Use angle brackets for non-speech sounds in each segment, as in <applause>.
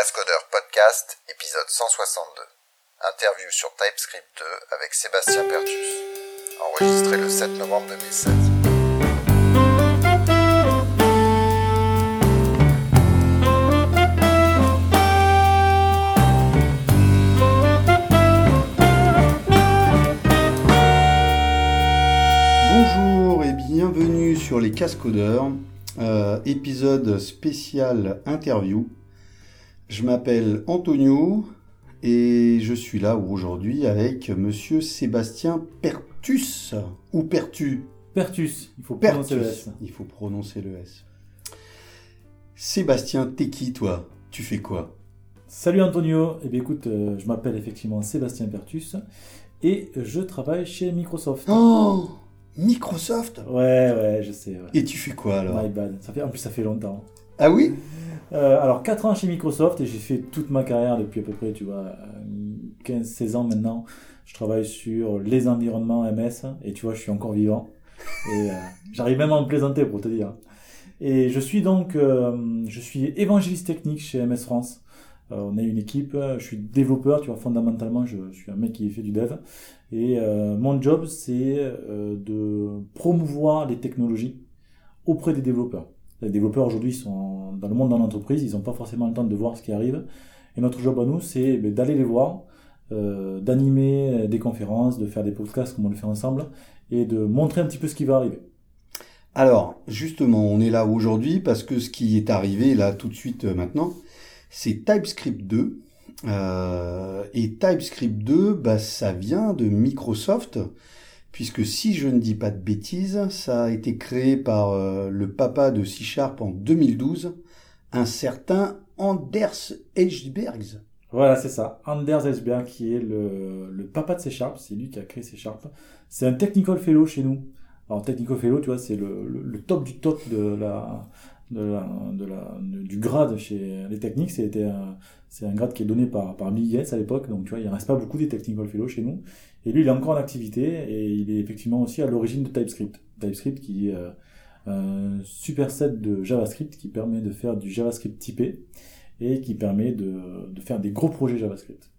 Cascodeurs Podcast, épisode 162. Interview sur TypeScript 2 avec Sébastien Pertus. Enregistré le 7 novembre 2016. Bonjour et bienvenue sur les Cascodeurs, euh, épisode spécial interview. Je m'appelle Antonio et je suis là aujourd'hui avec monsieur Sébastien Pertus ou Pertu. Pertus, il faut prononcer le Pertus. S. Il faut prononcer le S. Sébastien, t'es qui toi? Tu fais quoi? Salut Antonio, eh bien écoute, euh, je m'appelle effectivement Sébastien Pertus et je travaille chez Microsoft. Oh Microsoft? Ouais, ouais, je sais. Ouais. Et tu fais quoi alors? My bad. Ça fait, en plus, ça fait longtemps. Ah oui Euh, alors, 4 ans chez Microsoft et j'ai fait toute ma carrière depuis à peu près, tu vois, 15-16 ans maintenant. Je travaille sur les environnements MS et tu vois, je suis encore vivant. Et euh, <laughs> j'arrive même à me plaisanter pour te dire. Et je suis donc, euh, je suis évangéliste technique chez MS France. Euh, on est une équipe, euh, je suis développeur, tu vois, fondamentalement, je, suis un mec qui fait du dev. Et euh, mon job, c'est euh, de promouvoir les technologies auprès des développeurs. Les développeurs aujourd'hui sont dans le monde de l'entreprise, ils n'ont pas forcément le temps de voir ce qui arrive. Et notre job à nous, c'est ben, d'aller les voir, euh, d'animer des conférences, de faire des podcasts comme on le fait ensemble, et de montrer un petit peu ce qui va arriver. Alors, justement, on est là aujourd'hui parce que ce qui est arrivé là tout de suite euh, maintenant, c'est TypeScript 2. Euh, et TypeScript 2, bah, ça vient de Microsoft, puisque si je ne dis pas de bêtises, ça a été créé par euh, le papa de C Sharp en 2012, un certain Anders Edgebergs. Voilà, c'est ça. Anders Esberg, qui est le, papa de C Sharp, c'est lui qui a créé C Sharp. C'est un technical fellow chez nous. Alors, technical fellow, tu vois, c'est le top du top de la, de la, de la, du grade chez les techniques. C'était un, c'est un grade qui est donné par, par Bill Gates à l'époque. Donc, tu vois, il reste pas beaucoup des technical fellows chez nous. Et lui, il est encore en activité et il est effectivement aussi à l'origine de TypeScript. TypeScript qui est euh, un superset de JavaScript qui permet de faire du JavaScript typé et qui permet de, de faire des gros projets JavaScript.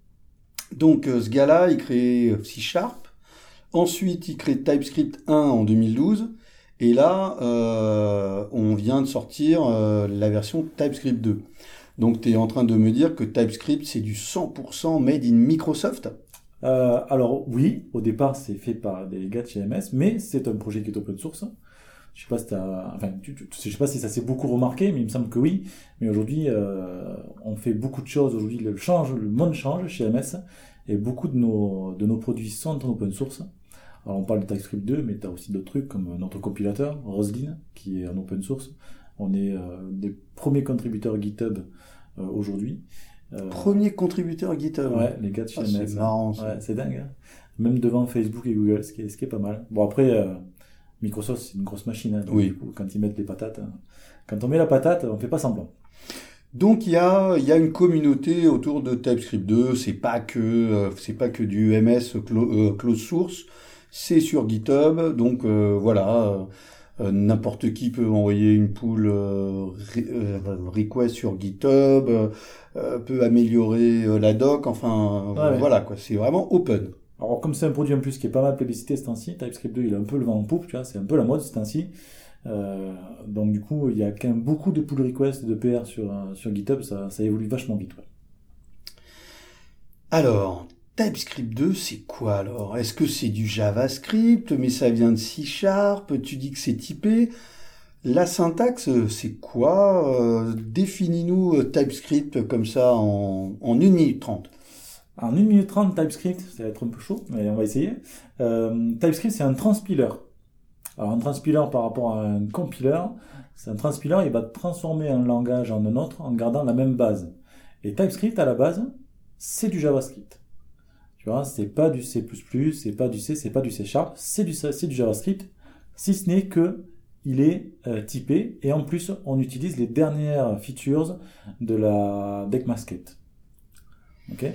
Donc euh, ce gars-là, il crée C Sharp. Ensuite, il crée TypeScript 1 en 2012. Et là, euh, on vient de sortir euh, la version TypeScript 2. Donc tu es en train de me dire que TypeScript, c'est du 100% made in Microsoft? Euh, alors oui, au départ c'est fait par des gars de chez MS, mais c'est un projet qui est open source. Je sais pas si enfin, tu- sais pas si ça s'est beaucoup remarqué, mais il me semble que oui. Mais aujourd'hui, on fait beaucoup de choses. Aujourd'hui, le monde change chez MS, et beaucoup de nos de nos produits sont en open source. Alors on parle de TypeScript 2, mais tu as aussi d'autres trucs comme notre compilateur Roslyn, qui est en open source. On est euh, des premiers contributeurs GitHub euh, aujourd'hui. Euh, Premier contributeur GitHub. Ouais, les gars de chez Ah, c'est marrant, ça. Ouais, c'est dingue. hein. Même devant Facebook et Google, ce qui est, ce qui est pas mal. Bon, après, euh, Microsoft, c'est une grosse machine. hein, donc, Oui. du coup, quand ils mettent les patates, hein, quand on met la patate, on fait pas semblant. Donc il y a, y a une communauté autour de TypeScript 2. C'est pas que euh, c'est pas que du MS clo- close source. C'est sur GitHub. Donc euh, voilà, euh, euh, n'importe qui peut envoyer une pull euh, re- request sur GitHub, euh, peut améliorer la doc. Enfin Ouais, ouais. voilà quoi. C'est vraiment open. Alors, comme c'est un produit en plus qui est pas mal plébiscité ce temps-ci, TypeScript 2, il a un peu le vent en poupe, tu vois, c'est un peu la mode ce temps-ci. Euh, donc, du coup, il y a quand même beaucoup de pull requests de PR sur, sur GitHub, ça, ça évolue vachement vite. ouais. Alors, TypeScript 2, c'est quoi alors? Est-ce que c'est du JavaScript, mais ça vient de C Sharp Tu dis que c'est typé. La syntaxe, c'est quoi? Euh, Définis-nous euh, TypeScript comme ça en, en 1 minute 30. En 1 minute 30, TypeScript, ça va être un peu chaud, mais on va essayer. Euh, TypeScript, c'est un transpiler. Alors, un transpiler par rapport à un compiler, c'est un transpiler, il va transformer un langage en un autre en gardant la même base. Et TypeScript, à la base, c'est du JavaScript. Tu vois, c'est pas du C++, c'est pas du C, c'est pas du C Sharp, c'est du, du JavaScript, si ce n'est que il est euh, typé, et en plus, on utilise les dernières features de la DeckMasket. Ok?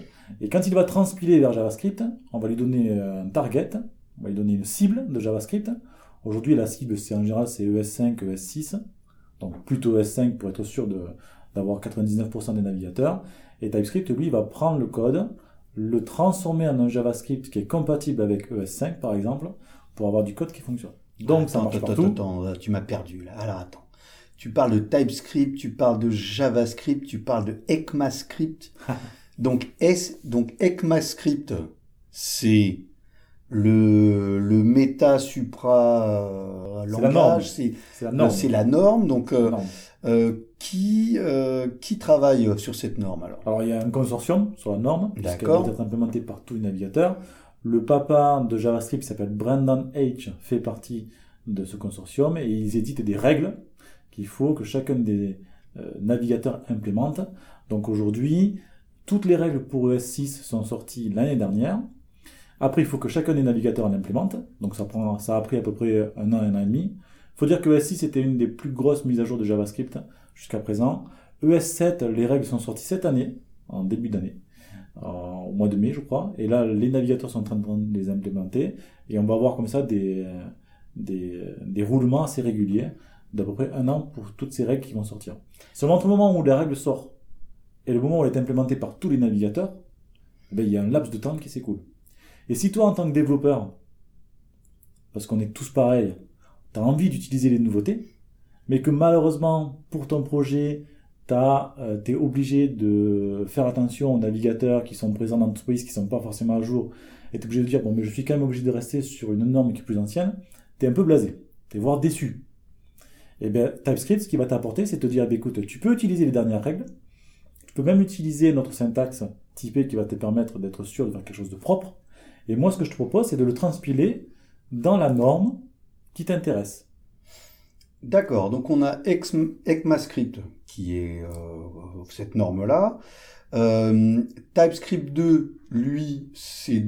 Et quand il va transpiler vers JavaScript, on va lui donner euh, un target, on va lui donner une cible de JavaScript. Aujourd'hui, la cible, c'est en général c'est ES5, ES6, donc plutôt ES5 pour être sûr d'avoir 99% des navigateurs. Et TypeScript, lui, va prendre le code, le transformer en un JavaScript qui est compatible avec ES5, par exemple, pour avoir du code qui fonctionne. Donc, ça marche attends, partout. attends, attends, tu m'as perdu là. Alors attends. Tu parles de TypeScript, tu parles de JavaScript, tu parles de ECMAScript. <laughs> donc S, donc ECMAScript, c'est le le méta supra euh, C'est la norme. langage, c'est C'est la norme. c'est la norme. Donc euh, Norme. Euh, qui euh, qui travaille sur cette norme alors? Alors, il y a un consortium sur la norme, D'accord. doit être implémentée par tous les navigateurs. Le papa de JavaScript, qui s'appelle Brandon H, fait partie de ce consortium et ils éditent des règles qu'il faut que chacun des euh, navigateurs implémente. Donc aujourd'hui, toutes les règles pour ES6 sont sorties l'année dernière. Après, il faut que chacun des navigateurs l'implémente. Donc ça, prend, ça a pris à peu près un an, un an et demi. Faut dire que ES6 était une des plus grosses mises à jour de JavaScript jusqu'à présent. ES7, les règles sont sorties cette année, en début d'année, euh, au mois de mai, je crois. Et là, les navigateurs sont en train de les implémenter. Et on va avoir comme ça des, euh, des, euh, des roulements assez réguliers d'à peu près un an pour toutes ces règles qui vont sortir. Seulement entre le moment où la règle sort et le moment où elle est implémentée par tous les navigateurs, eh ben, il y a un laps de temps qui s'écoule. Et si toi, en tant que développeur, parce qu'on est tous pareils, tu envie d'utiliser les nouveautés, mais que malheureusement, pour ton projet, tu es obligé de faire attention aux navigateurs qui sont présents dans l'entreprise, qui sont pas forcément à jour, et tu es obligé de dire, bon, mais je suis quand même obligé de rester sur une norme qui est plus ancienne, tu es un peu blasé, tu es voire déçu. Et bien, TypeScript, ce qui va t'apporter, c'est te dire, bah, écoute, tu peux utiliser les dernières règles, tu peux même utiliser notre syntaxe typée qui va te permettre d'être sûr de faire quelque chose de propre, et moi, ce que je te propose, c'est de le transpiler dans la norme qui t'intéresse. D'accord, donc on a ECMAScript qui est euh, cette norme-là. Euh, TypeScript 2, lui, c'est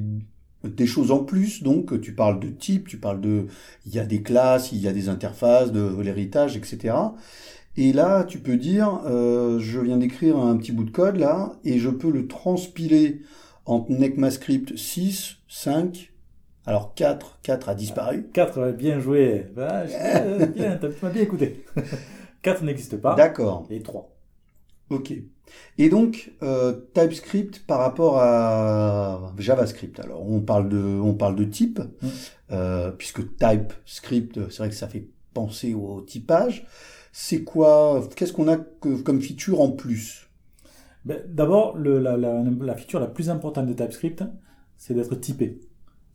des choses en plus, donc tu parles de type, tu parles de... Il y a des classes, il y a des interfaces, de l'héritage, etc. Et là, tu peux dire, euh, je viens d'écrire un petit bout de code là, et je peux le transpiler en ECMAScript 6, 5, alors 4, 4 a disparu. 4, bien joué. Bah, je- bien, tu m'as bien écouté. <laughs> 4 n'existe pas. D'accord. Et 3. Ok. Et donc euh, TypeScript par rapport à JavaScript. Alors on parle de on parle de type Mm. euh, puisque TypeScript c'est vrai que ça fait penser au typage. C'est quoi Qu'est-ce qu'on a que- comme feature en plus? Ben, D'abord, le- la, la, la feature la plus importante de TypeScript, c'est d'être typé.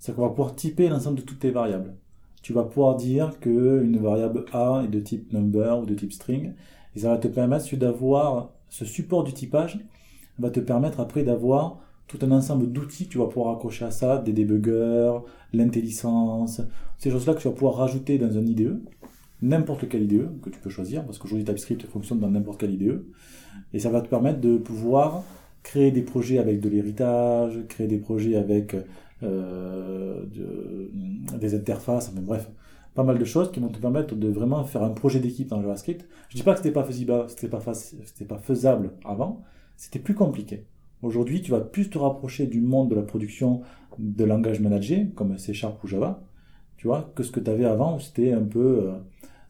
C'est qu'on va pouvoir typer l'ensemble de toutes tes variables. Tu vas pouvoir dire que une variable A est de type number ou de type string, et ça va te permettre d'avoir ce support du typage, va te permettre après d'avoir tout un ensemble d'outils que tu vas pouvoir accrocher à ça, des débuggers, l'intelligence, ces choses-là que tu vas pouvoir rajouter dans un IDE, n'importe quel IDE que tu peux choisir, parce qu'aujourd'hui TypeScript fonctionne dans n'importe quel IDE, et ça va te permettre de pouvoir créer des projets avec de l'héritage, créer des projets avec de- des interfaces, bref, pas mal de choses qui vont te permettre de vraiment faire un projet d'équipe dans JavaScript. Je dis pas que c'était pas faisable, c'était pas pas faisable avant, c'était plus compliqué. Aujourd'hui, tu vas plus te rapprocher du monde de la production de langage managé, comme C Sharp ou Java, tu vois, que ce que tu avais avant où c'était un peu, euh,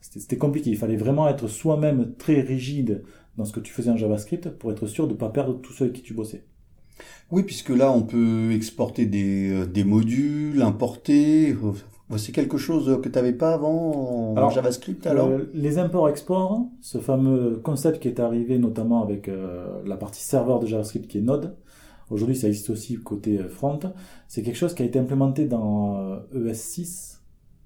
c'était compliqué. Il fallait vraiment être soi-même très rigide dans ce que tu faisais en JavaScript pour être sûr de ne pas perdre tous ceux avec qui tu bossais. Oui, puisque là on peut exporter des, euh, des modules, importer. euh, C'est quelque chose que tu n'avais pas avant en Alors, JavaScript alors? Euh, les imports-exports, ce fameux concept qui est arrivé notamment avec euh, la partie serveur de JavaScript qui est Node, aujourd'hui ça existe aussi côté front, c'est quelque chose qui a été implémenté dans euh, ES6,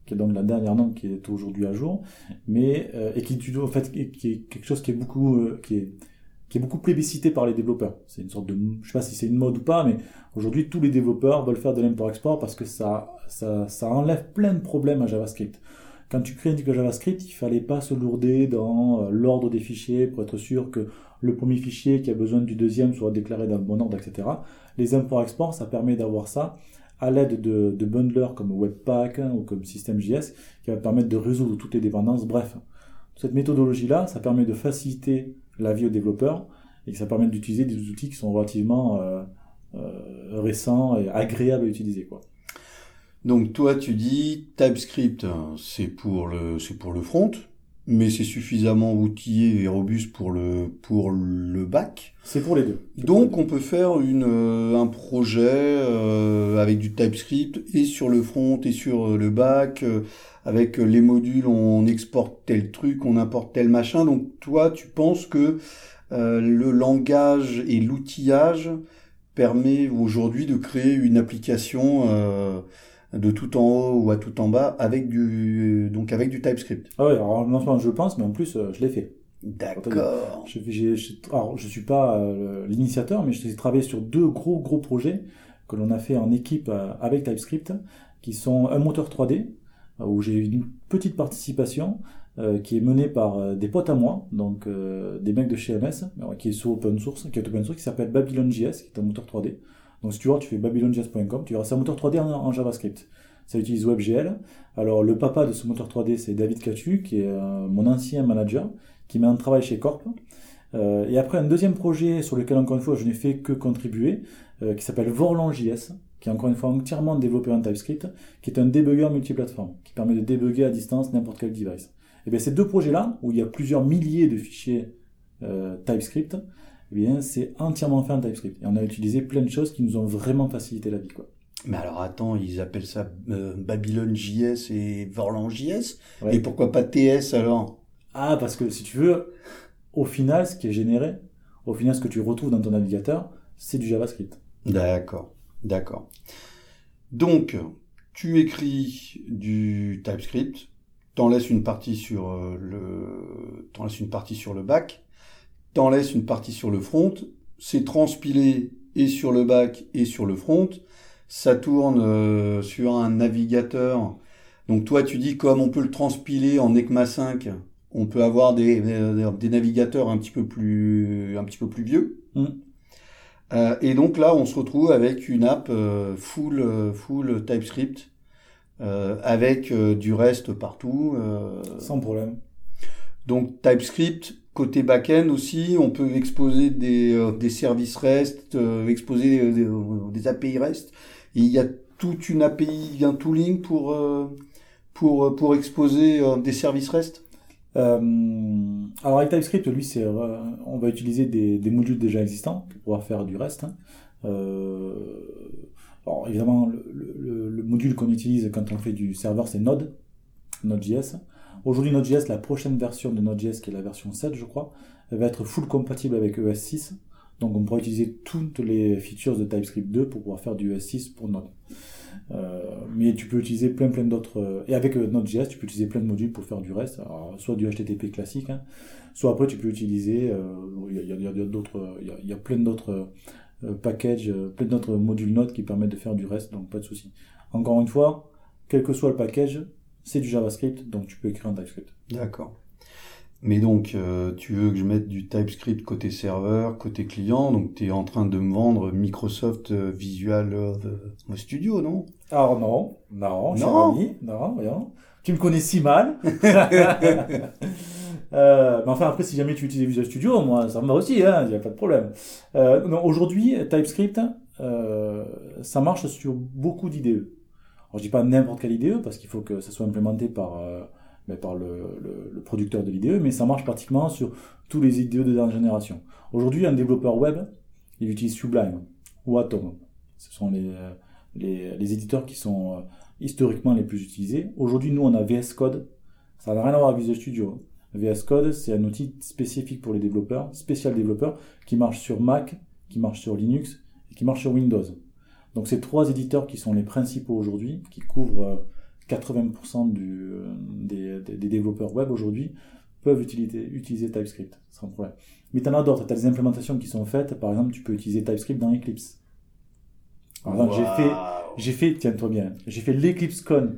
qui est donc la dernière norme qui est aujourd'hui à jour, mais et qui du- en fait qui qui est quelque chose qui est beaucoup qui est qui est beaucoup plébiscité par les développeurs. C'est une sorte de, je sais pas si c'est une mode ou pas, mais aujourd'hui tous les développeurs veulent faire de l'import-export parce que ça, ça, ça enlève plein de problèmes à JavaScript. Quand tu crées un JavaScript, il fallait pas se lourder dans euh, l'ordre des fichiers pour être sûr que le premier fichier qui a besoin du deuxième soit déclaré dans le bon ordre, etc. Les imports-exports, ça permet d'avoir ça à l'aide de, de bundlers comme Webpack hein, ou comme System.js qui va permettre de résoudre toutes les dépendances. Bref, cette méthodologie-là, ça permet de faciliter la vie aux développeurs et que ça permet d'utiliser des outils qui sont relativement euh, euh, récents et agréables à utiliser. Quoi. Donc toi tu dis TypeScript c'est pour le c'est pour le front, mais c'est suffisamment outillé et robuste pour le, pour le bac. C'est pour les deux. Donc on peut faire une, euh, un projet euh, avec du TypeScript et sur le front et sur le bac. euh, avec les modules, on exporte tel truc, on importe tel machin. Donc toi, tu penses que euh, le langage et l'outillage permet aujourd'hui de créer une application euh, de tout en haut ou à tout en bas avec du donc avec du TypeScript? Ah ouais, alors non seulement je le pense, mais en plus euh, je l'ai fait. D'accord. Je, alors, je suis pas euh, l'initiateur, mais j'ai travaillé sur deux gros gros projets que l'on a fait en équipe euh, avec TypeScript, qui sont un moteur 3D euh, où j'ai eu une petite participation euh, qui est menée par euh, des potes à moi, donc euh, des mecs de chez MS, qui est sur open source, qui est open source, qui s'appelle BabylonJS, qui est un moteur 3D. Donc si tu vois, tu fais babylonjs.com, tu verras c'est un moteur 3D en, JavaScript. Ça utilise WebGL. Alors le papa de ce moteur 3D, c'est David Catu, qui est euh, mon ancien manager, qui maintenant travaille chez Corp. Euh, et après un deuxième projet sur lequel encore une fois je n'ai fait que contribuer, qui s'appelle Vorlon.js, qui est encore une fois entièrement développé en TypeScript, qui est un débugger multiplateforme, qui permet de débugger à distance n'importe quel device. Et bien ces deux projets-là, où il y a plusieurs milliers de fichiers euh, TypeScript, eh bien c'est entièrement fait en TypeScript. Et on a utilisé plein de choses qui nous ont vraiment facilité la vie. Quoi. Mais alors attends, ils appellent ça euh, Babylon.js et Vorlan.js. Ouais. Et pourquoi pas TS alors? Ah, parce que si tu veux, au final, ce qui est généré, au final, ce que tu retrouves dans ton navigateur, c'est du JavaScript. D'accord, d'accord. Donc, tu écris du TypeScript, t'en laisses une partie sur euh, le, t'en laisses une partie sur le back, t'en laisses une partie sur le front, c'est transpilé et sur le back et sur le front, ça tourne euh, sur un navigateur. Donc toi, tu dis comme on peut le transpiler en ECMA 5, on peut avoir des, des, navigateurs un petit peu plus, un petit peu plus vieux. Mm. Euh, et donc là, on se retrouve avec une app euh, full, euh, full TypeScript, euh, avec euh, du reste partout. euh. Sans problème. donc TypeScript, côté backend aussi, on peut exposer des, euh, des services REST, euh, exposer des, des- des API REST. Et il y a toute une API, un tooling pour, euh, pour, pour exposer des services REST. Euh, alors avec TypeScript, lui, c'est, euh, on va utiliser des, modules déjà existants pour pouvoir faire du reste. hein. Euh, alors évidemment, le, le- le module qu'on utilise quand on fait du serveur, c'est Node, Node.js. Aujourd'hui, Node.js, la prochaine version de Node.js, qui est la version 7, je crois, va être full compatible avec ES6. Donc on pourra utiliser toutes les features de TypeScript 2 pour pouvoir faire du ES6 pour Node. Euh, mais tu peux utiliser plein plein d'autres euh, et avec euh, Node.js tu peux utiliser plein de modules pour faire du reste. Alors, soit du HTTP classique hein, soit après tu peux utiliser il y a, d'autres il y y a plein d'autres packages plein d'autres modules Node qui permettent de faire du reste donc pas de souci. Encore une fois quel que soit le package c'est du JavaScript donc tu peux écrire un TypeScript. D'accord. Mais donc, euh, tu veux que je mette du TypeScript côté serveur, côté client, donc tu es en train de me vendre Microsoft euh, Visual euh, Studio, non? Alors non non Non? ami, non voyons tu me connais si mal <laughs> Euh, mais enfin, après, si jamais tu utilises Visual Studio, moi, ça me va aussi, il n'y a pas de problème. Euh, non, Aujourd'hui, TypeScript, euh, ça marche sur beaucoup d'IDE. Alors, je dis pas n'importe quelle IDE, parce qu'il faut que ça soit implémenté par, euh, mais par le, producteur de l'IDE, mais ça marche pratiquement sur tous les IDE de dernière génération. Aujourd'hui, un développeur web, il utilise Sublime ou Atom. Ce sont les, les, les éditeurs qui sont euh, historiquement les plus utilisés. Aujourd'hui, nous, on a VS Code. Ça n'a rien à voir avec Visual Studio. VS Code, c'est un outil spécifique pour les développeurs, spécial développeurs, qui marche sur Mac, qui marche sur Linux et qui marche sur Windows. Donc ces trois éditeurs qui sont les principaux aujourd'hui, qui couvrent euh, 80% du, euh, des, développeurs web aujourd'hui, peuvent utiliser, utiliser TypeScript sans problème. Mais tu en as d'autres, tu as des implémentations qui sont faites, par exemple tu peux utiliser TypeScript dans Eclipse. Par exemple, j'ai fait, j'ai fait, tiens-toi bien, j'ai fait l'EclipseCon.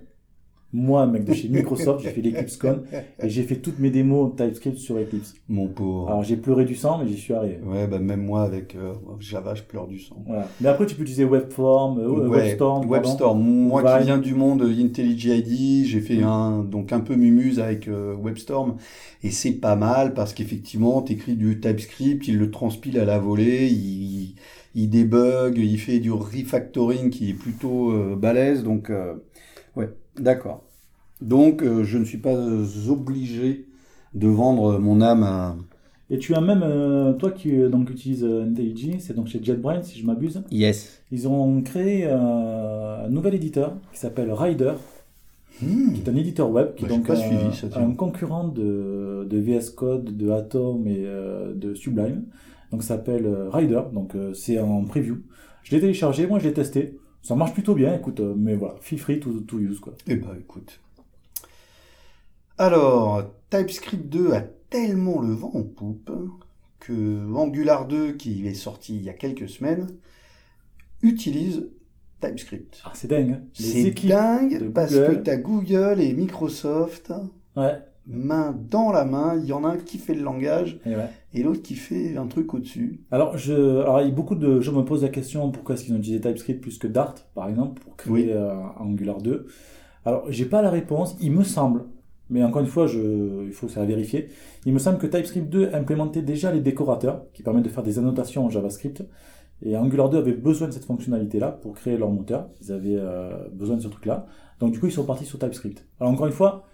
Moi, mec de chez Microsoft, j'ai fait l'EclipseCon et j'ai fait toutes mes démos TypeScript sur Eclipse. Mon pauvre. Alors j'ai pleuré du sang, mais j'y suis arrivé. Ouais, bah même moi avec euh, Java, je pleure du sang. Voilà. Mais après, tu peux utiliser Webform, euh, Ouais, WebStorm. WebStorm. Moi Vine. qui viens du monde IntelliJ IDEA, j'ai fait un donc un peu mumuse avec euh, WebStorm et c'est pas mal parce qu'effectivement, t'écris du TypeScript, il le transpile à la volée, il, il débug, il fait du refactoring qui est plutôt euh, balèze donc euh, ouais, d'accord. Donc euh, je ne suis pas euh, obligé de vendre mon âme à... Et tu as même, euh, toi qui euh, donc utilises euh, IntelliJ, c'est donc chez JetBrains si je m'abuse, Yes. ils ont créé euh, un nouvel éditeur qui s'appelle Rider, Hmm. qui est un éditeur web, qui Bah, est j'ai donc pas un, suivi ça, tiens. un concurrent de, de VS Code, de Atom et euh, de Sublime. Donc ça s'appelle euh, Rider, donc euh, c'est en preview. Je l'ai téléchargé, moi je l'ai testé. Ça marche plutôt bien, écoute, euh, mais voilà, feel free to, to use quoi. Eh ben, écoute. Alors, TypeScript 2 a tellement le vent en poupe que Angular 2, qui est sorti il y a quelques semaines, utilise TypeScript. Ah, c'est dingue. hein. Les C'est équipes. dingue de parce Google. que t'as Google et Microsoft Ouais, main dans la main. Il y en a un qui fait le langage et ouais. et l'autre qui fait un truc au-dessus. Alors, je, alors, il y a beaucoup de gens me posent la question pourquoi est-ce qu'ils ont utilisé TypeScript plus que Dart, par exemple, pour créer Oui. euh, Angular 2. Alors, j'ai pas la réponse, il me semble, mais encore une fois, je, il faut ça vérifier. Il me semble que TypeScript 2 implémentait déjà les décorateurs, qui permettent de faire des annotations en JavaScript. Et Angular 2 avait besoin de cette fonctionnalité-là pour créer leur moteur. Ils avaient euh, besoin de ce truc-là. Donc, du coup, ils sont partis sur TypeScript. Alors, encore une fois,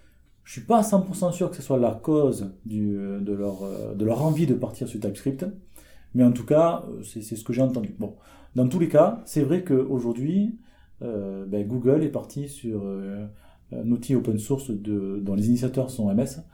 je suis pas à 100% sûr que ce soit la cause du, de, leur, euh, de leur envie de partir sur TypeScript. Mais en tout cas, euh, c'est ce que j'ai entendu. Bon, dans tous les cas, c'est vrai qu'aujourd'hui, euh, ben, Google est parti sur euh, un outil open source de, dont les initiateurs sont MS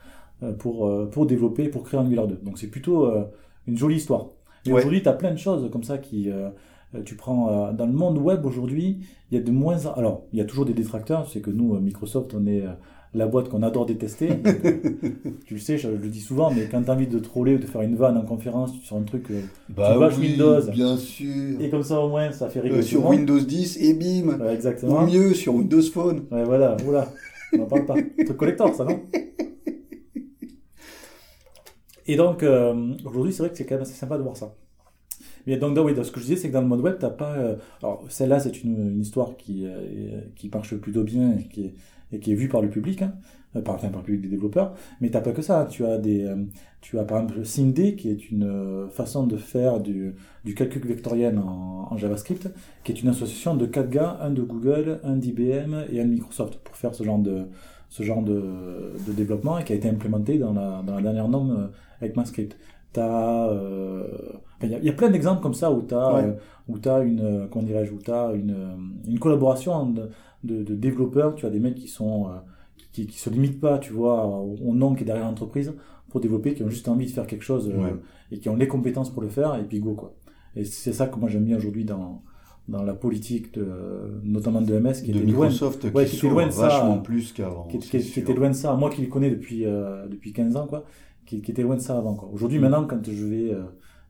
euh, pour, euh, pour développer, pour créer Angular 2. Donc c'est plutôt euh, une jolie histoire. Mais aujourd'hui, tu as plein de choses comme ça qui... euh, euh, tu prends euh, dans le monde web aujourd'hui, il y a de moins alors il y a toujours des détracteurs, c'est que nous euh, Microsoft on est euh, la boîte qu'on adore détester. <laughs> Euh, tu le sais, je, je le dis souvent, mais quand tu as envie de troller ou de faire une vanne en conférence sur un truc euh, Bah bâches Windows. bien sûr. et comme ça au moins ça fait Euh, rigoler sur. Windows 10 et bim. Ouais, Ou exactement. mieux sur Windows Phone. Ouais, voilà, voilà. On en parle pas. <laughs> Truc collector, ça, non Et donc, euh, aujourd'hui, c'est vrai que c'est quand même assez sympa de voir ça. Mais donc, dans- oui, dans ce que je disais, c'est que dans le mode web, t'as pas. euh, alors, celle-là, c'est une, une histoire qui, euh, qui marche plutôt bien et qui est, et qui est vue par le public, hein, euh, par, enfin, par le public des développeurs. Mais t'as pas que ça. Tu as des, euh, tu as par exemple SIMD, qui est une euh, façon de faire du, du calcul vectoriel en, en JavaScript, qui est une association de quatre gars, un de Google, un d'IBM et un de Microsoft, pour faire ce genre de, ce genre de, de développement et qui a été implémenté dans la, dans la dernière norme avec MassScript. T'as, euh, il y, y a plein d'exemples comme ça où t'as, Ouais. euh, où t'as une, comment dirais-je, où t'as une, une collaboration de, de, développeurs. Tu as des mecs qui sont, euh, qui, qui se limitent pas, tu vois, au, nom qui est derrière l'entreprise pour développer, qui ont juste envie de faire quelque chose euh, Ouais. et qui ont les compétences pour le faire et puis go quoi. Et c'est ça que moi j'aime bien aujourd'hui dans dans la politique de, notamment de MS qui de était loin Microsoft Ouais, qui qui était loin de ça, vachement plus qu'avant. qui, qui- qui était loin de ça. Moi qui le connais depuis, euh, depuis 15 ans, quoi, qui, qui était loin de ça avant. Quoi. Aujourd'hui, Mm. maintenant, quand je vais euh,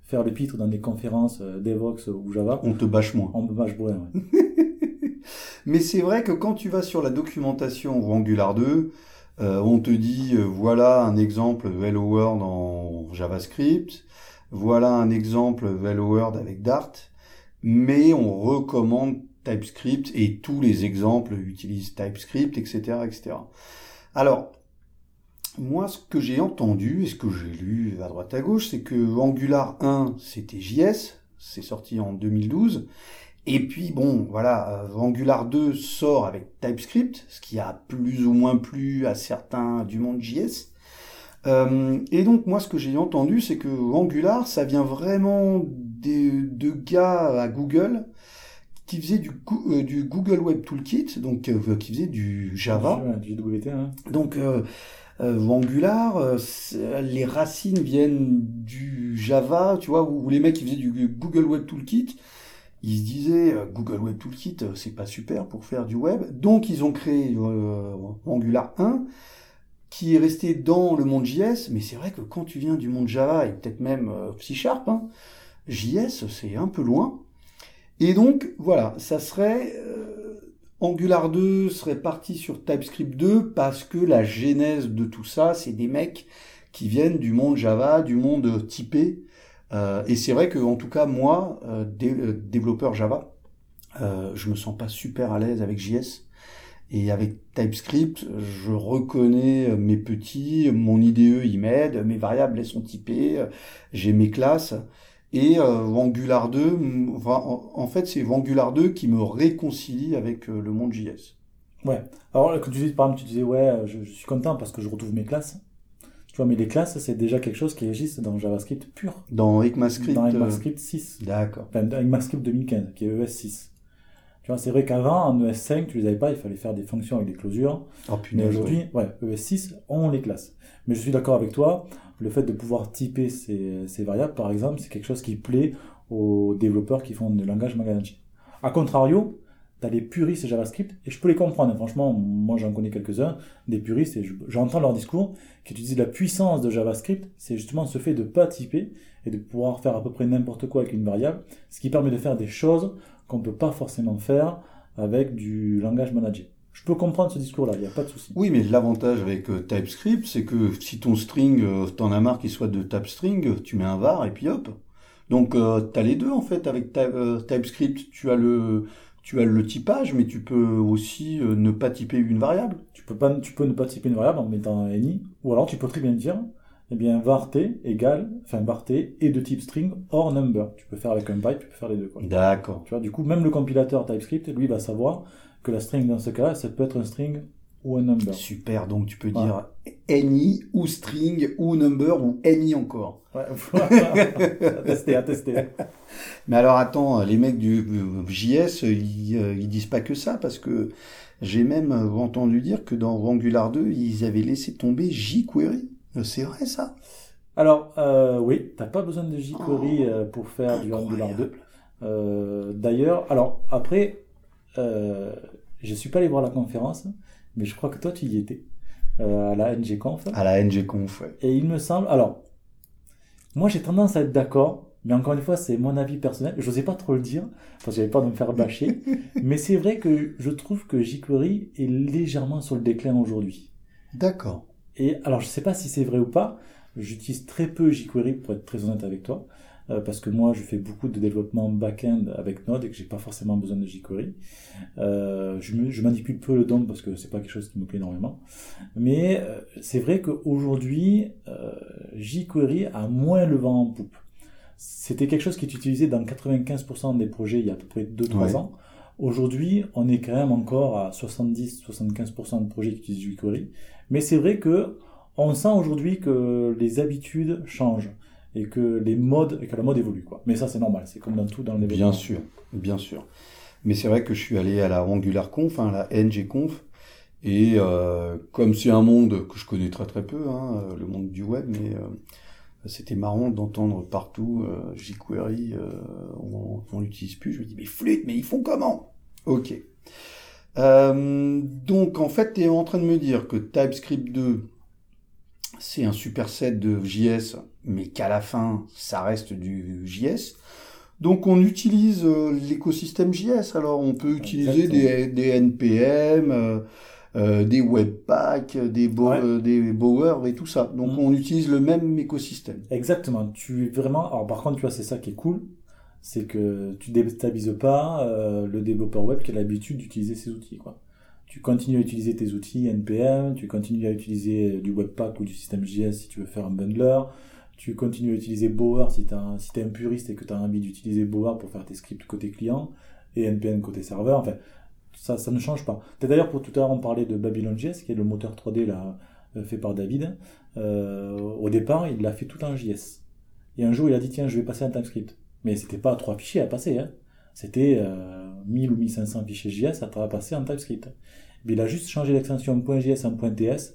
faire le pitre dans des conférences euh, Devox ou Java, On te bâche moins. on me vache bruit. Ouais. <laughs> Mais c'est vrai que quand tu vas sur la documentation Angular 2, euh, on te dit euh, voilà un exemple de Hello World en JavaScript, voilà un exemple de Hello World avec Dart, mais on recommande TypeScript et tous les exemples utilisent TypeScript, etc., etc. Alors, moi, ce que j'ai entendu et ce que j'ai lu à droite à gauche, c'est que Angular 1, c'était JS, c'est sorti en 2012. Et puis bon, voilà, euh, Angular 2 sort avec TypeScript, ce qui a plus ou moins plu à certains du monde JS. Euh, et donc moi, ce que j'ai entendu, c'est que Angular, ça vient vraiment des, de gars à Google qui faisaient du, euh, du Google Web Toolkit, donc euh, qui faisaient du Java. Du WT, hein. Donc Angular, les racines viennent du Java, tu vois, où, où les mecs qui faisaient du Google Web Toolkit, ils se disaient euh, Google Web Toolkit, euh, c'est pas super pour faire du web. Donc ils ont créé euh, Angular 1 qui est resté dans le monde JS, mais c'est vrai que quand tu viens du monde Java et peut-être même euh, C Sharp, hein, JS c'est un peu loin. Et donc voilà, ça serait Angular 2 serait parti sur TypeScript 2 parce que la genèse de tout ça, c'est des mecs qui viennent du monde Java, du monde typé. Euh, et c'est vrai que, en tout cas, moi, euh, euh, développeur Java, euh, je me sens pas super à l'aise avec JS. Et avec TypeScript, je reconnais mes petits, mon IDE il m'aide, mes variables elles sont typées, j'ai mes classes. Et Angular 2, mm, enfin, en, fait, c'est Angular 2 qui me réconcilie avec le monde JS. Ouais. Alors, quand tu dis, par exemple, tu disais, ouais, je suis content parce que je retrouve mes classes. Tu vois, mais les classes, c'est déjà quelque chose qui existe dans JavaScript pur. Dans ECMAScript Dans euh, ECMAScript 6. D'accord. Enfin, dans ECMAScript 2015, qui est ES6. Tu vois, c'est vrai qu'avant, en ES5, tu les avais pas, il fallait faire des fonctions avec des closures. Oh Mais punaise. aujourd'hui, ouais, ES6 ont les classes. Mais je suis d'accord avec toi, le fait de pouvoir typer ces, ces variables, par exemple, c'est quelque chose qui plaît aux développeurs qui font du langage managé. A contrario, tu as les puristes JavaScript, et je peux les comprendre. Franchement, moi j'en connais quelques-uns, des puristes, et je- j'entends leur discours, qui utilisent la puissance de JavaScript, c'est justement ce fait de pas typer, et de pouvoir faire à peu près n'importe quoi avec une variable, ce qui permet de faire des choses qu'on peut pas forcément faire avec du langage managé. Je peux comprendre ce discours-là, il n'y a pas de souci. Oui, mais l'avantage avec euh, TypeScript, c'est que si ton string, euh, t'en as marre qu'il soit de TypeString, tu mets un var et puis hop. Donc, euh, t'as les deux en fait avec euh, TypeScript. Tu as le, tu as le typage, mais tu peux aussi euh, ne pas typer une variable. Tu peux, pas, tu peux ne pas typer une variable en mettant un ni, ou alors tu peux très bien dire, eh bien, var t égale, enfin, var t est de type string or number. Tu peux faire avec un pipe, tu peux faire les deux. D'accord. Tu vois, du coup, même le compilateur TypeScript, lui, va savoir que la string dans ce cas-là, ça peut être un string ou un number. Super. Donc, tu peux Ouais. dire any ou string ou number ou any encore. Ouais, à tester, à tester. Mais alors attends, les mecs du euh, JS, ils, euh, ils disent pas que ça parce que j'ai même entendu dire que dans Angular 2, ils avaient laissé tomber jQuery. Euh, C'est vrai ça? Alors, euh, oui, t'as pas besoin de jQuery Oh, pour faire du Angular 2. incroyable. Euh, D'ailleurs, alors après, euh, je suis pas allé voir la conférence, mais je crois que toi tu y étais euh, à la NGConf. À la ngconf, ouais. Et il me semble, alors, moi j'ai tendance à être d'accord, mais encore une fois c'est mon avis personnel. Je n'osais pas trop le dire parce que j'avais peur de me faire bâcher, <laughs> mais c'est vrai que je trouve que jQuery est légèrement sur le déclin aujourd'hui. D'accord. Et alors, je sais pas si c'est vrai ou pas. J'utilise très peu jQuery pour être très honnête avec toi, euh, parce que moi, je fais beaucoup de développement back-end avec Node et que j'ai pas forcément besoin de jQuery. Euh, je, me- je manipule peu le DOM parce que c'est pas quelque chose qui me plaît énormément. Mais euh, c'est vrai qu'aujourd'hui, jQuery a moins le vent en poupe. C'était quelque chose qui est utilisé dans 95% des projets il y a à peu près 2-3 Ouais. ans. Aujourd'hui, on est quand même encore à 70-75% de projets qui utilisent jQuery. Mais c'est vrai que on sent aujourd'hui que les habitudes changent et que les modes et que la mode évolue quoi. Mais ça c'est normal, c'est comme dans tout dans développement. Bien sûr, bien sûr. Mais c'est vrai que je suis allé à la AngularConf, hein, la ngconf, et euh, comme c'est un monde que je connais très très peu, hein, euh, le monde du web, mais euh, c'était marrant d'entendre partout euh, jQuery, euh, on, on l'utilise plus. Je me dis mais flûte, mais ils font comment? Ok. Euh, donc en fait, tu es en train de me dire que TypeScript 2, c'est un superset de JS, mais qu'à la fin, ça reste du JS. Donc on utilise euh, l'écosystème JS. Alors on peut utiliser des, des NPM, euh, euh, des Webpack, des, Bo- Ouais. euh, des Bower et tout ça. Donc Mhm. on utilise le même écosystème. Exactement. Tu es vraiment. Alors par contre, tu vois, c'est ça qui est cool, c'est que tu déstabilises pas euh, le développeur web qui a l'habitude d'utiliser ces outils, quoi. Tu continues à utiliser tes outils NPM, tu continues à utiliser du Webpack ou du système JS si tu veux faire un bundler, tu continues à utiliser Bower si tu un, si t'es un puriste et que tu as envie d'utiliser Bower pour faire tes scripts côté client, et NPM côté serveur. Enfin, ça, ça ne change pas. D'ailleurs, pour tout à l'heure, on parlait de Babylon.js, qui est le moteur 3D là, euh, fait par David. Euh, au départ, il l'a fait tout en JS. Et un jour, il a dit, tiens, je vais passer en TypeScript. Mais c'était pas trois fichiers à passer, hein. C'était euh, 1000 ou 1500 fichiers JS à passer en TypeScript. Mais il a juste changé l'extension .js en .ts,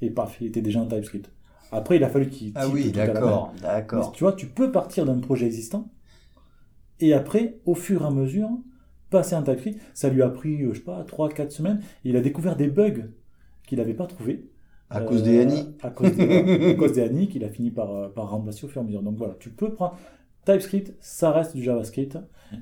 et paf, il était déjà en TypeScript. Après, il a fallu qu'il Ah oui, d'accord, d'accord. tu vois, tu peux partir d'un projet existant et après, au fur et à mesure, passer en TypeScript. Ça lui a pris, euh, je sais pas, 3-4 semaines. Il a découvert des bugs qu'il n'avait pas trouvés. À Euh, cause des ANI. À cause des, des ANI qu'il a fini par, euh, par remplacer au fur et à mesure. Donc voilà, tu peux prendre TypeScript, ça reste du JavaScript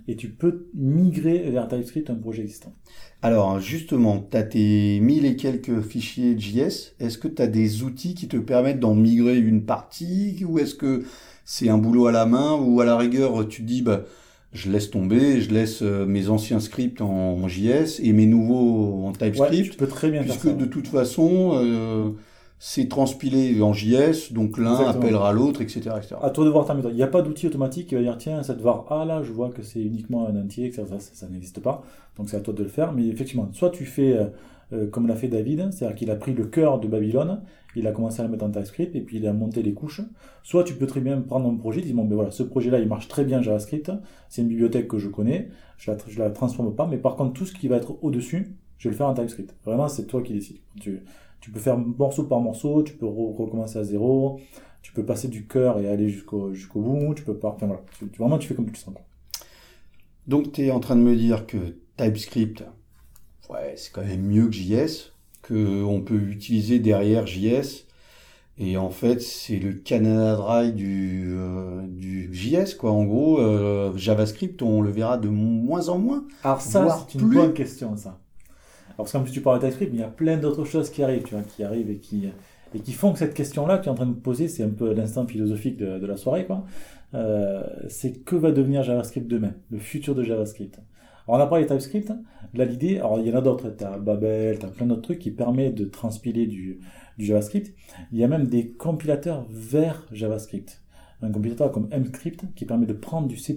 et tu peux migrer vers TypeScript un projet existant. Alors justement, tu as tes 1000 et quelques fichiers JS. Est-ce que tu as des outils qui te permettent d'en migrer une partie ou est-ce que c'est un boulot à la main ou à la rigueur tu te dis bah je laisse tomber, je laisse euh, mes anciens scripts en, JS et mes nouveaux en Ouais, TypeScript tu peux très bien puisque faire ça. de toute façon euh, c'est transpilé en JS donc l'un appellera l'autre etc. etc. À toi de voir ta méthode. Il n'y a pas d'outil automatique qui va dire tiens, cette var A là, je vois que c'est uniquement un entier, que ça, ça, ça n'existe pas. Donc c'est à toi de le faire. Mais effectivement, soit tu fais euh, euh, comme l'a fait David, c'est-à-dire qu'il a pris le cœur de Babylone, il a commencé à le mettre en TypeScript et puis il a monté les couches. Soit tu peux très bien prendre un projet, dire bon ben voilà, ce projet-là il marche très bien JavaScript, c'est une bibliothèque que je connais, je la, je la transforme pas, mais par contre tout ce qui va être au-dessus, je vais le faire en TypeScript. Vraiment, c'est toi qui décides. Tu, tu peux faire morceau par morceau, tu peux recommencer à zéro, tu peux passer du cœur et aller jusqu'au jusqu'au bout, tu peux pas, enfin voilà, tu, vraiment tu fais comme tu le sens. Donc tu es en train de me dire que TypeScript, ouais, c'est quand même mieux que JS, que on peut utiliser derrière JS. Et en fait, c'est le Canada Dry du, euh, du JS, quoi. En gros, euh, JavaScript, on le verra de moins en moins. Alors ça, c'est une bonne question, ça. Alors parce qu'en plus, tu parles de TypeScript, mais il y a plein d'autres choses qui arrivent, tu vois, qui arrivent et qui, et qui font que cette question-là que tu es en train de poser, c'est un peu l'instant philosophique de, de, la soirée, quoi. Euh, c'est que va devenir JavaScript demain, le futur de JavaScript. Alors on a parlé de TypeScript, là l'idée, alors il y en a d'autres, tu as Babel, tu as plein d'autres trucs qui permettent de transpiler du, du, JavaScript. Il y a même des compilateurs vers JavaScript. Un compilateur comme Mscript qui permet de prendre du C++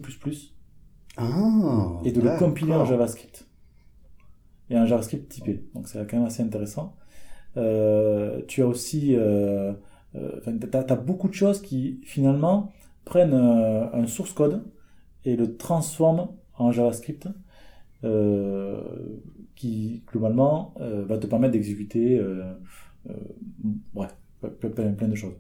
ah, et de le compiler en JavaScript. Et un JavaScript typé. Donc c'est quand même assez intéressant. Euh, tu as aussi, euh, euh, as, beaucoup de choses qui finalement prennent un source code et le transforment en JavaScript qui globalement va te permettre d'exécuter plein, plein, de choses.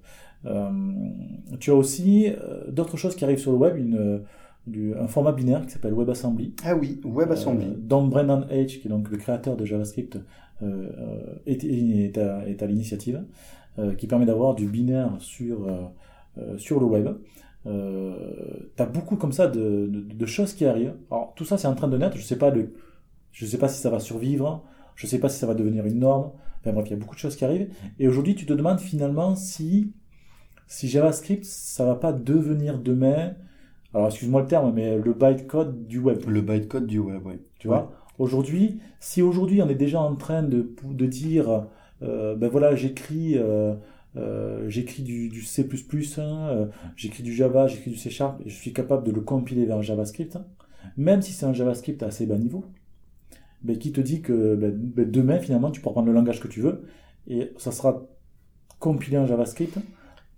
tu as aussi d'autres choses qui arrivent sur le web, une, du, un format binaire qui s'appelle WebAssembly. Ah oui, WebAssembly. Euh, dont Brendan H, qui est donc le créateur de JavaScript, euh, est, est, à, l'initiative, euh, qui permet d'avoir du binaire sur, euh, sur le web. Euh, tu as beaucoup comme ça de, de, de, choses qui arrivent. Alors tout ça c'est en train de naître, je sais pas le, je sais pas si ça va survivre, je sais pas si ça va devenir une norme. Enfin bref, il y a beaucoup de choses qui arrivent. Et aujourd'hui tu te demandes finalement si, si JavaScript ça va pas devenir demain alors excuse-moi le terme, mais le bytecode du web. Le bytecode du web, oui. Tu vois? Aujourd'hui, si aujourd'hui on est déjà en train de, de dire, euh, ben voilà, j'écris euh, euh, j'écris du, du, C++, hein, j'écris du Java, j'écris du C Sharp, et je suis capable de le compiler vers JavaScript, même si c'est un JavaScript à assez bas niveau, ben, qui te dit que ben, ben, demain, finalement, tu pourras prendre le langage que tu veux, et ça sera compilé en JavaScript,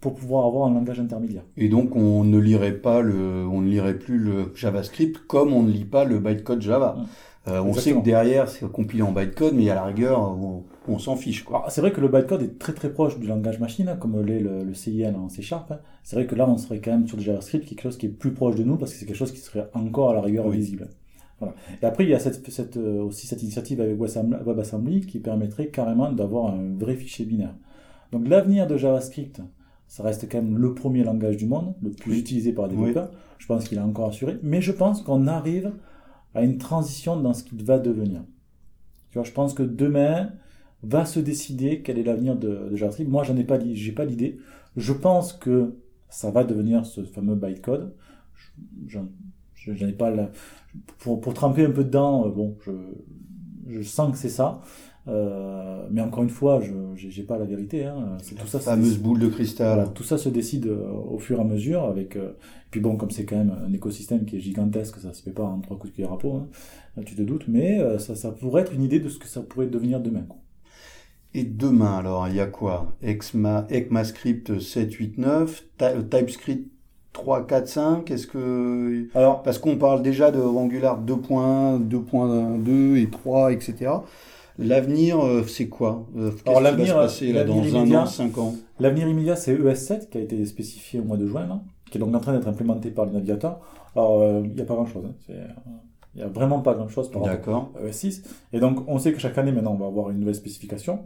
pour pouvoir avoir un langage intermédiaire. Et donc on ne lirait pas le, on ne lirait plus le JavaScript comme on ne lit pas le bytecode Java. Mmh. Euh, on sait que derrière c'est compilé en bytecode, mais à la rigueur on, on s'en fiche. C'est vrai que le bytecode est très très proche du langage machine, hein, comme l'est le, le, CIL en C Sharp. Hein. C'est vrai que là on serait quand même sur du JavaScript, quelque chose qui est plus proche de nous parce que c'est quelque chose qui serait encore à la rigueur visible. Voilà. Et après, il y a cette, cette, euh, aussi cette initiative avec WebAssembly qui permettrait carrément d'avoir un vrai fichier binaire. Donc l'avenir de JavaScript, ça reste quand même le premier langage du monde, le plus utilisé par les développeurs. Je pense qu'il est encore assuré. Mais je pense qu'on arrive à une transition dans ce qu'il va devenir. Tu vois, je pense que demain va se décider quel est l'avenir de, de JavaScript. Moi, j'en ai pas, j'ai pas l'idée. Je pense que ça va devenir ce fameux bytecode. J'en ai pas la, pour, pour tremper un peu dedans, euh, bon, je, je sens que c'est ça. Euh, mais encore une fois, je j'ai pas la vérité. Hein. C'est tout ça. Fameuse boule de cristal. tout ça se décide euh, au fur et à mesure. Avec euh... puis bon, comme c'est quand même un écosystème qui est gigantesque, ça se fait pas en trois coups de cuillère à peau. Hein. Tu te doutes, mais euh, ça, ça pourrait être une idée de ce que ça pourrait devenir demain. Quoi. Et demain, alors, il y a quoi? ECMA, ECMAScript 7, 8, 9, TypeScript 3, 4, 5 Est-ce que. Alors, parce qu'on parle déjà de Angular 2.1, 2.2 et 3, etc. L'avenir, euh, c'est quoi euh, Alors l'avenir, va se passer là, dans un an, cinq ans L'avenir immédiat, c'est ES7 qui a été spécifié au mois de juin, là, qui est donc en train d'être implémenté par le navigateur. Alors, euh, il n'y a pas grand-chose. Hein. Il n'y a vraiment pas grand-chose par rapport à ES6. Et donc, on sait que chaque année, maintenant, on va avoir une nouvelle spécification.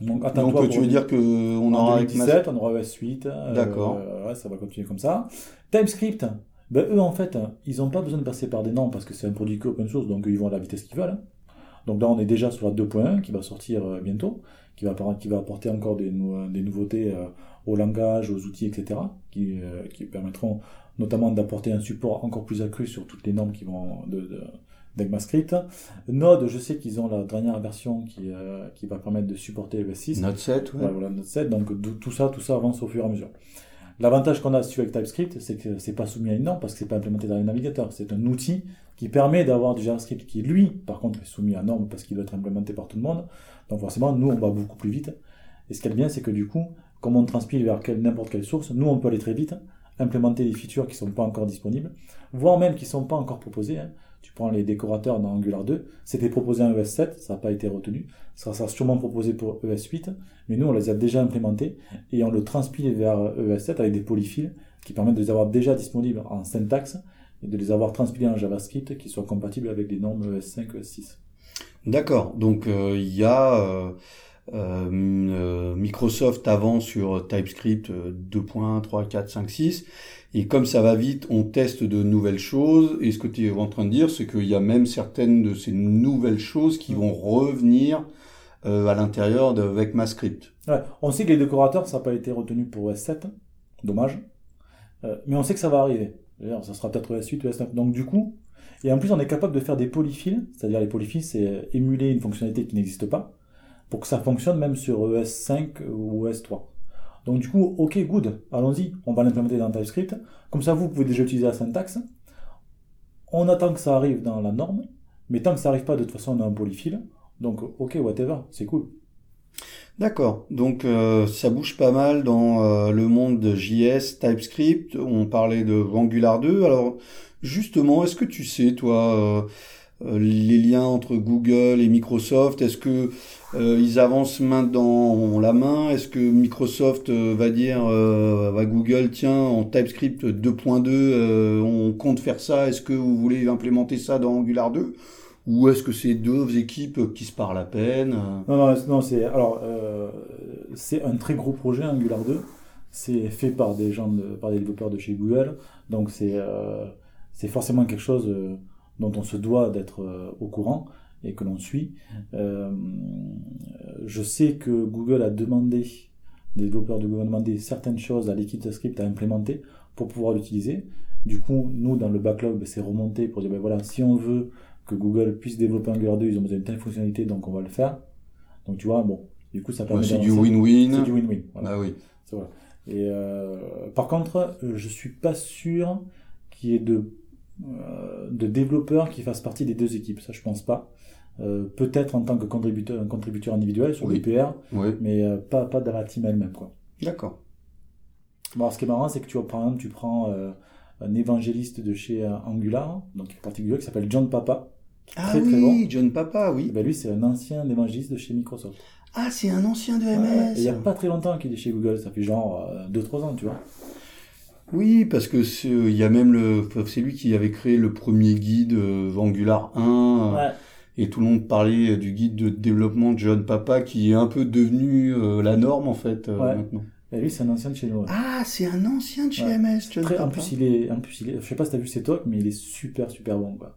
Donc, donc tu veux dire que on aura 2017, on aura ES8. D'accord. ouais, ça va continuer comme ça. TypeScript, ben, eux, en fait, ils n'ont pas besoin de passer par des noms parce que c'est un produit open source, donc ils vont à la vitesse qu'ils veulent. Donc là, on est déjà sur la 2.1 qui va sortir euh, bientôt, qui va, qui va apporter encore des, des nouveautés euh, au langage, aux outils, etc., qui, euh, qui permettront notamment d'apporter un support encore plus accru sur toutes les normes qui vont de, de d'ECMAScript. Node, je sais qu'ils ont la dernière version qui, qui va permettre de supporter le 6 Node 7, ouais. voilà, Node 7. Donc tout ça, tout ça avance au fur et à mesure. L'avantage qu'on a avec TypeScript, c'est que c'est pas soumis à une norme parce que c'est pas implémenté dans les navigateurs. C'est un outil qui permet d'avoir du JavaScript qui, lui, par contre, est soumis à norme parce qu'il doit être implémenté par tout le monde. Donc forcément, nous, on va beaucoup plus vite. Et ce qui est bien, c'est que du coup, comme on transpile vers n'importe quelle source, nous, on peut aller très vite, implémenter des features qui sont pas encore disponibles, voire même qui sont pas encore proposées. Hein. Tu prends les décorateurs dans Angular 2, c'était proposé en ES7, ça n'a pas été retenu. Ça sera sûrement proposé pour ES8, mais nous, on les a déjà implémentés et on le transpile vers ES7 avec des polyfills qui permettent de les avoir déjà disponibles en syntaxe et de les avoir transpilés en JavaScript qui soient compatibles avec les normes ES5, ES6. D'accord, donc euh, il y a euh, euh, Microsoft avant sur TypeScript 2.3, 4, 5, 6 et comme ça va vite, on teste de nouvelles choses. Et ce que tu es en train de dire, c'est qu'il y a même certaines de ces nouvelles choses qui vont revenir euh, à l'intérieur avec ma script. Ouais, on sait que les décorateurs, ça n'a pas été retenu pour OS7. Dommage. Euh, mais on sait que ça va arriver. D'ailleurs, ça sera peut-être OS8 ou OS9. Donc du coup, et en plus, on est capable de faire des polyfills. C'est-à-dire les polyfills, c'est émuler une fonctionnalité qui n'existe pas pour que ça fonctionne même sur ES5 ou ES3. Donc du coup, ok, good, allons-y, on va l'implémenter dans TypeScript. Comme ça, vous pouvez déjà utiliser la syntaxe. On attend que ça arrive dans la norme, mais tant que ça n'arrive pas, de toute façon, on a un polyfill. Donc ok, whatever, c'est cool. D'accord, donc euh, ça bouge pas mal dans euh, le monde de JS, TypeScript, on parlait de Angular 2. Alors justement, est-ce que tu sais, toi, euh, les liens entre Google et Microsoft Est-ce que euh, ils avancent main dans la main? Est-ce que Microsoft euh, va dire à Google tiens en TypeScript 2.2 on compte faire ça Est-ce que vous voulez implémenter ça dans Angular 2 ou est-ce que c'est deux équipes qui se parlent à peine? Non, non, non c'est alors c'est un très gros projet Angular 2. C'est fait par des gens, par des développeurs de chez Google, donc c'est c'est forcément quelque chose dont on se doit d'être euh, au courant et que l'on suit. Euh, je sais que Google a demandé, les développeurs de Google ont demandé certaines choses à l'équipe de script à implémenter pour pouvoir l'utiliser. Du coup, nous, dans le backlog, ben, c'est remonté pour dire, ben voilà, si on veut que Google puisse développer Angular 2, ils ont besoin d'une telle fonctionnalité, donc on va le faire. Donc tu vois, bon, du coup, ça permet C'est du win-win. C'est du win-win. Voilà. Ah oui. Voilà. Et euh, par contre, je suis pas sûr qu'il y ait de de développeurs qui fassent partie des deux équipes. Ça, je pense pas. Euh, peut-être en tant que contributeur, un contributeur individuel sur Oui. l'UPR, Oui. mais euh, pas, pas dans la team elle-même. Quoi. D'accord. Bon, alors, ce qui est marrant, c'est que tu vois, par exemple, tu prends euh, un évangéliste de chez euh, Angular, donc qui fait partie qui s'appelle John Papa. Ah très, oui, très bon. John Papa, Et oui. ben, lui, c'est un ancien évangéliste de chez Microsoft. Ah, c'est un ancien de Ouais, MS. il n'y a pas très longtemps qu'il est chez Google, ça fait genre 2-3 ans, tu vois. Oui, parce que c'est- il y a même le, c'est lui qui avait créé le premier guide euh, Angular 1, euh, Ouais. et tout le monde parlait du guide de développement de John Papa, qui est un peu devenu euh, la norme en fait euh, Ouais. maintenant. Et lui, c'est un ancien de chez nous. ouais. Ah, c'est un ancien de chez Ouais. MS, John Très- Papa. en plus, il est, en plus, il est, je sais pas si t'as vu ses talks, mais il est super, super bon, quoi.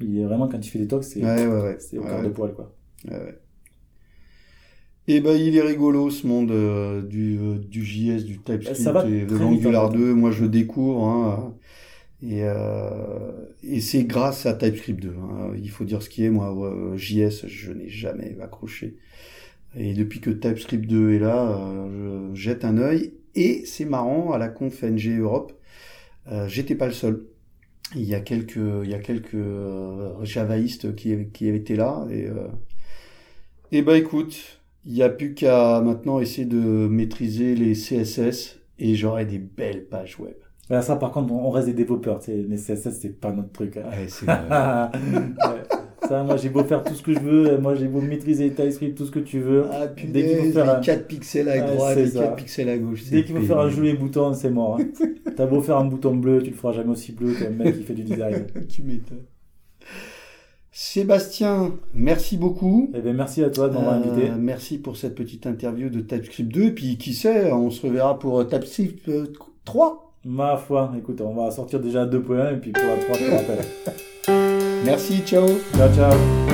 Il est vraiment, quand il fait des talks, c'est, Ouais, ouais, ouais. c'est au quart de poil, quoi. Ouais, ouais. Et ben il est rigolo ce monde euh, du, euh, du JS, du TypeScript et de l'Angular en fait. 2. Moi je découvre hein, et, euh, et c'est grâce à TypeScript 2. hein. Il faut dire ce qui est. Moi euh, JS je n'ai jamais accroché. Et depuis que TypeScript 2 est là, euh, je jette un œil. Et c'est marrant à la conf NG Europe, euh, j'étais pas le seul. Il y a quelques, il y a quelques euh, javaïstes qui, qui étaient là et euh, eh ben écoute, il n'y a plus qu'à maintenant essayer de maîtriser les CSS et j'aurai des belles pages web. Là, ça, par contre, on reste des développeurs, tu sais, les CSS, c'est pas notre truc. hein. <laughs> Ouais. Ça, moi, j'ai beau faire tout ce que je veux, moi, j'ai beau maîtriser TypeScript, tout ce que tu veux. Ah Dès qu'il faut faire un- les 4 pixels à droite, ça. 4 pixels à gauche. Dès qu'il faut faire un joli bouton, c'est mort. hein. <laughs> T'as beau faire un bouton bleu, tu le feras jamais aussi bleu qu'un mec qui fait du design. <laughs> tu m'étonnes. Sébastien, merci beaucoup. Eh bien, merci à toi de m'avoir Euh, invité. merci pour cette petite interview de TypeScript 2. Puis qui sait, on se reverra pour euh, TypeScript euh, 3. Ma foi, écoute, on va sortir déjà 2.1 et puis pour la 3, je te rappelle. Merci, ciao. Ciao, ciao.